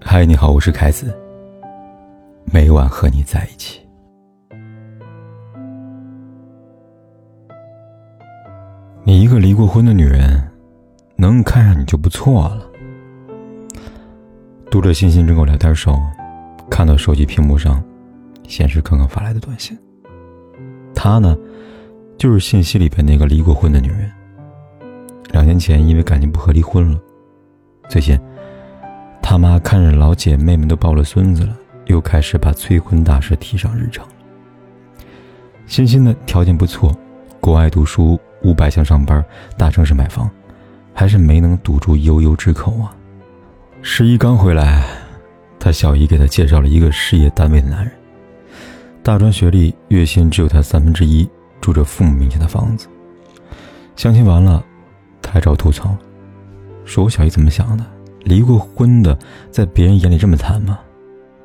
嗨，你好，我是凯子。每晚和你在一起。你一个离过婚的女人，能看上你就不错了。读着信息跟我聊天时，看到手机屏幕上显示刚刚发来的短信。她呢，就是信息里边那个离过婚的女人。两年前因为感情不和离婚了，最近。他妈看着老姐妹们都抱了孙子了，又开始把催婚大事提上日程。欣欣的条件不错，国外读书，五百强上班，大城市买房，还是没能堵住悠悠之口啊。十一刚回来，他小姨给他介绍了一个事业单位的男人，大专学历，月薪只有他三分之一，住着父母名下的房子。相亲完了，他还找吐槽，说我小姨怎么想的？离过婚的，在别人眼里这么惨吗？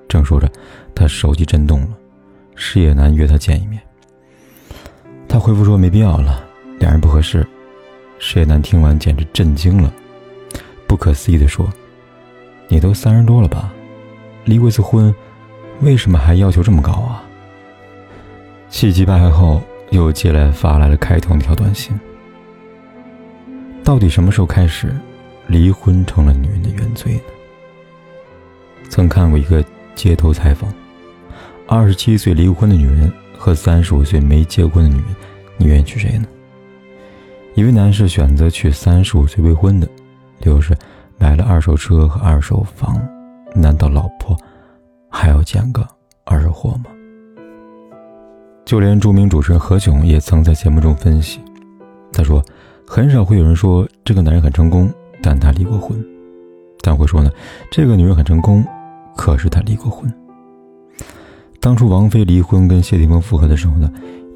正说着，他手机震动了，事业男约他见一面。他回复说没必要了，两人不合适。事业男听完简直震惊了，不可思议地说：“你都三十多了吧？离过一次婚，为什么还要求这么高啊？”气急败坏后，又接来发来了开头那条短信：“到底什么时候开始？”离婚成了女人的原罪呢？曾看过一个街头采访，二十七岁离婚的女人和三十五岁没结婚的女人，你愿意娶谁呢？一位男士选择娶三十五岁未婚的，理由是买了二手车和二手房，难道老婆还要捡个二手货吗？就连著名主持人何炅也曾在节目中分析，他说，很少会有人说这个男人很成功。但他离过婚，但会说呢，这个女人很成功，可是她离过婚。当初王菲离婚跟谢霆锋复合的时候呢，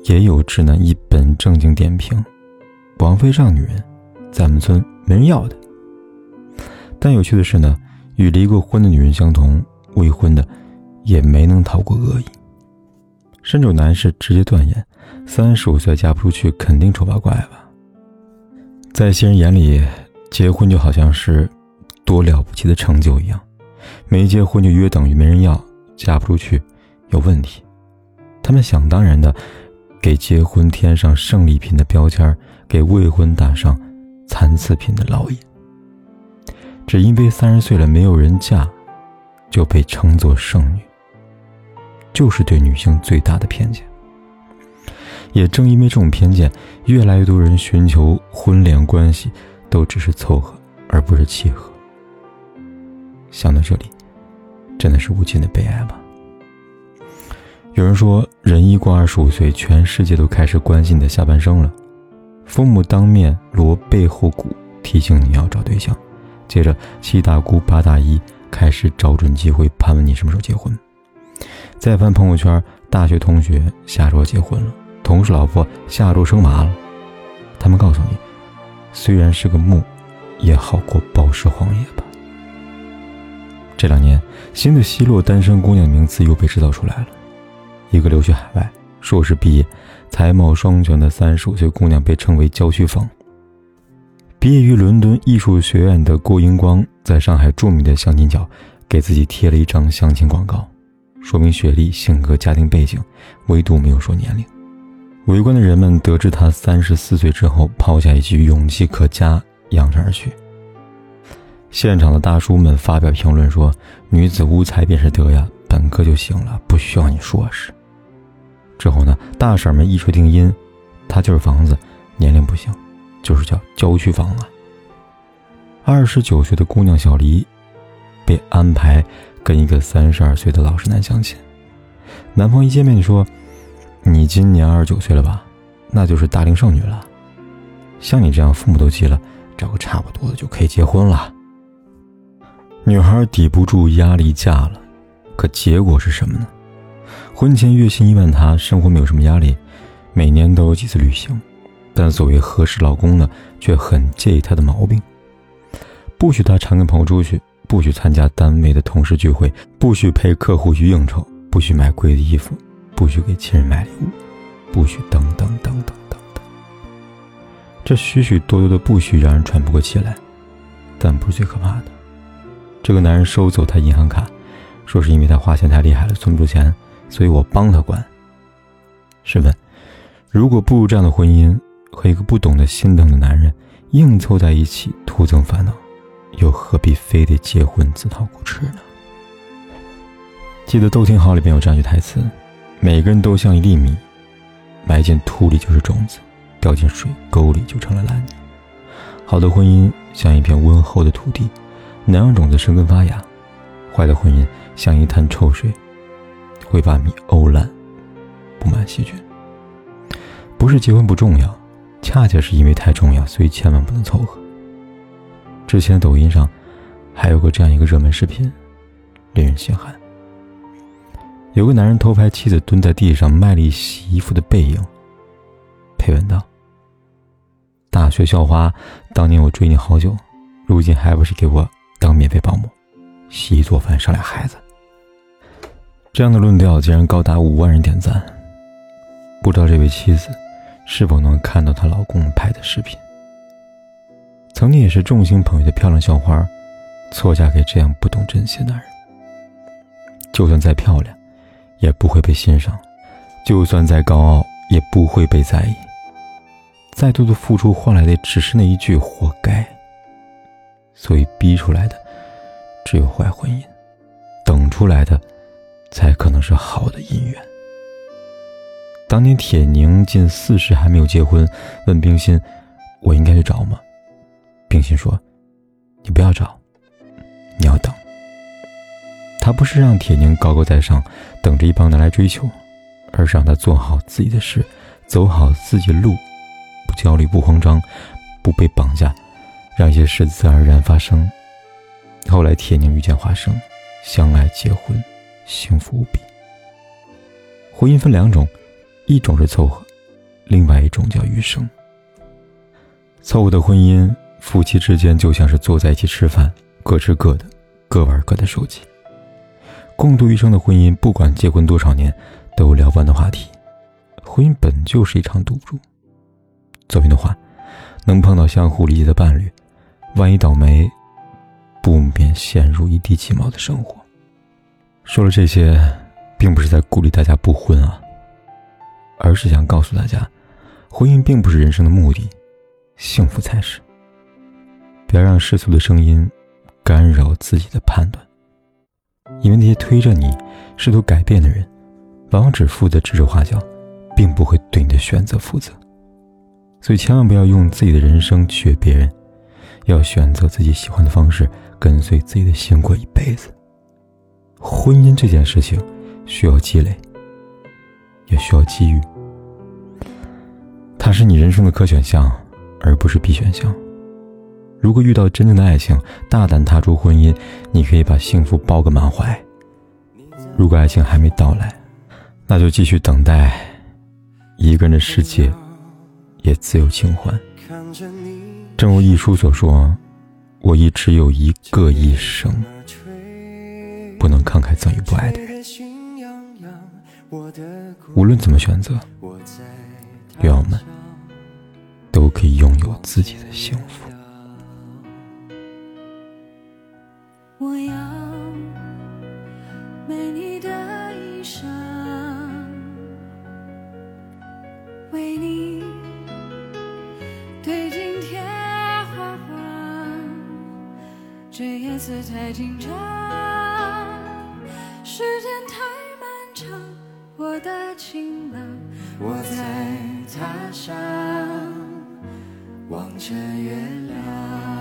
也有直男一本正经点评：王菲这样女人，在我们村没人要的。但有趣的是呢，与离过婚的女人相同，未婚的也没能逃过恶意。甚至有男士直接断言：三十五岁嫁不出去，肯定丑八怪吧。在新人眼里。结婚就好像是多了不起的成就一样，没结婚就约等于没人要，嫁不出去有问题。他们想当然的给结婚添上胜利品的标签，给未婚打上残次品的烙印。只因为三十岁了没有人嫁，就被称作剩女，就是对女性最大的偏见。也正因为这种偏见，越来越多人寻求婚恋关系。都只是凑合，而不是契合。想到这里，真的是无尽的悲哀吧。有人说，人一过二十五岁，全世界都开始关心你的下半生了。父母当面锣背后鼓，提醒你要找对象；接着七大姑八大姨开始找准机会盘问你什么时候结婚。再翻朋友圈，大学同学下周结婚了，同事老婆下周生娃了。他们告诉你。虽然是个墓，也好过暴尸荒野吧。这两年，新的奚落单身姑娘名字又被制造出来了。一个留学海外、硕士毕业、才貌双全的三十五岁姑娘被称为“郊区房”。毕业于伦敦艺术学院的郭英光，在上海著名的相亲角给自己贴了一张相亲广告，说明学历、性格、家庭背景，唯独没有说年龄。围观的人们得知他三十四岁之后，抛下一句“勇气可嘉”，扬长而去。现场的大叔们发表评论说：“女子无才便是德呀，本科就行了，不需要你硕士。”之后呢，大婶们一锤定音：“他就是房子，年龄不行，就是叫郊区房啊。”二十九岁的姑娘小黎，被安排跟一个三十二岁的老实男相亲。男方一见面就说。你今年二十九岁了吧？那就是大龄剩女了。像你这样父母都急了，找个差不多的就可以结婚了。女孩抵不住压力嫁了，可结果是什么呢？婚前月薪一万，她生活没有什么压力，每年都有几次旅行。但所谓合适老公呢，却很介意她的毛病，不许她常跟朋友出去，不许参加单位的同事聚会，不许陪客户去应酬，不许买贵的衣服。不许给亲人买礼物，不许等等等等等等。这许许多多的不许让人喘不过气来，但不是最可怕的。这个男人收走她银行卡，说是因为她花钱太厉害了，存不住钱，所以我帮他管。试问，如果步入这样的婚姻，和一个不懂得心疼的男人硬凑在一起，徒增烦恼，又何必非得结婚自讨苦吃呢？记得《窦挺好》里面有这样一句台词：“每个人都像一粒米，埋进土里就是种子，掉进水沟里就成了烂泥。”好的婚姻像一片温厚的土地，能让种子生根发芽；坏的婚姻像一滩臭水，会把米沤烂，布满细菌。不是结婚不重要，恰恰是因为太重要，所以千万不能凑合。之前抖音上还有个这样一个热门视频，令人心寒。有个男人偷拍妻子蹲在地上卖力洗衣服的背影，配文道：“大学校花，当年我追你好久，如今还不是给我当免费保姆，洗衣做饭生俩孩子。”这样的论调竟然高达五万人点赞，不知道这位妻子是否能看到她老公拍的视频？曾经也是众星捧月的漂亮校花，错嫁给这样不懂珍惜的男人，就算再漂亮。也不会被欣赏，就算再高傲，也不会被在意。再多的付出换来的只是那一句“活该”。所以逼出来的只有坏婚姻，等出来的才可能是好的姻缘。当年铁凝近四十还没有结婚，问冰心：“我应该去找吗？”冰心说：“你不要找，”他不是让铁凝高高在上，等着一帮男来追求，而是让他做好自己的事，走好自己的路，不焦虑，不慌张，不被绑架，让一些事自然而然发生。后来，铁凝遇见华生，相爱结婚，幸福无比。婚姻分两种，一种是凑合，另外一种叫余生。凑合的婚姻，夫妻之间就像是坐在一起吃饭，各吃各的，各玩各的手机。共度余生的婚姻，不管结婚多少年，都有聊不完的话题。婚姻本就是一场赌注。作品的话，能碰到相互理解的伴侣，万一倒霉，不免陷入一地鸡毛的生活。说了这些，并不是在鼓励大家不婚啊，而是想告诉大家，婚姻并不是人生的目的，幸福才是。不要让世俗的声音干扰自己的判断。因为那些推着你试图改变的人，往往只负责指手画脚，并不会对你的选择负责。所以千万不要用自己的人生取悦别人，要选择自己喜欢的方式，跟随自己的心过一辈子。婚姻这件事情，需要积累，也需要机遇。它是你人生的可选项，而不是必选项。如果遇到真正的爱情，大胆踏出婚姻，你可以把幸福抱个满怀；如果爱情还没到来，那就继续等待。一个人的世界，也自有清欢。正如一书所说：“我亦只有一个一生，不能慷慨赠予不爱的人。无论怎么选择，愿我们都可以拥有自己的幸福。”我要美丽的衣裳，为你对镜贴花环。这夜色太紧张，时间太漫长，我的情郎，我在他乡望着月亮。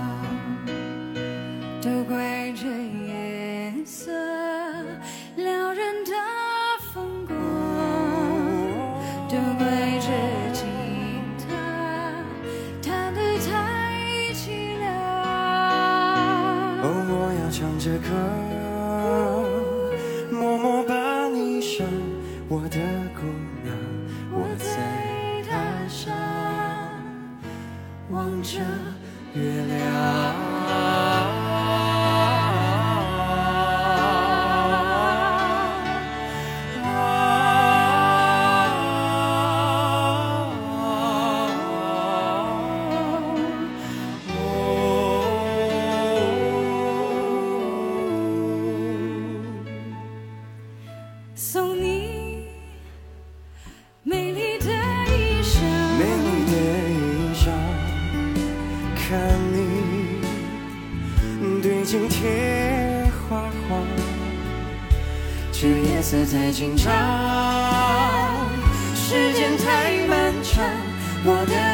色太紧张，时间太漫长，我的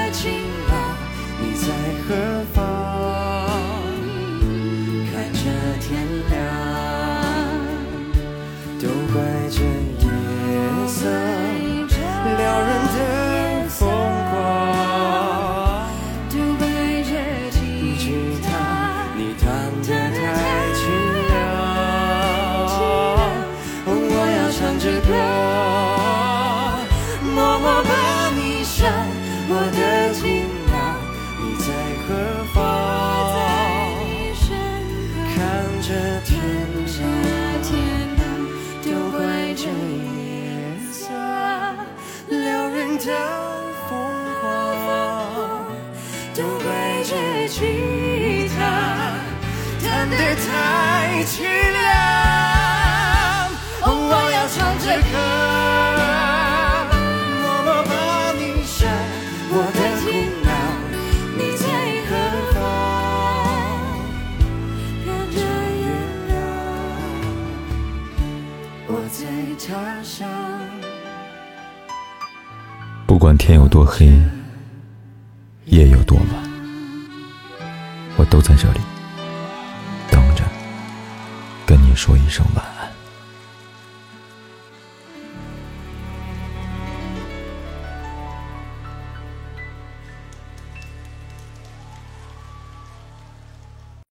弹得太凄凉。我要唱着歌，默默把你想，我的情郎你在何方？看着月亮，我在他乡。不管天有多黑，夜有多晚，我都在这里说一声吧。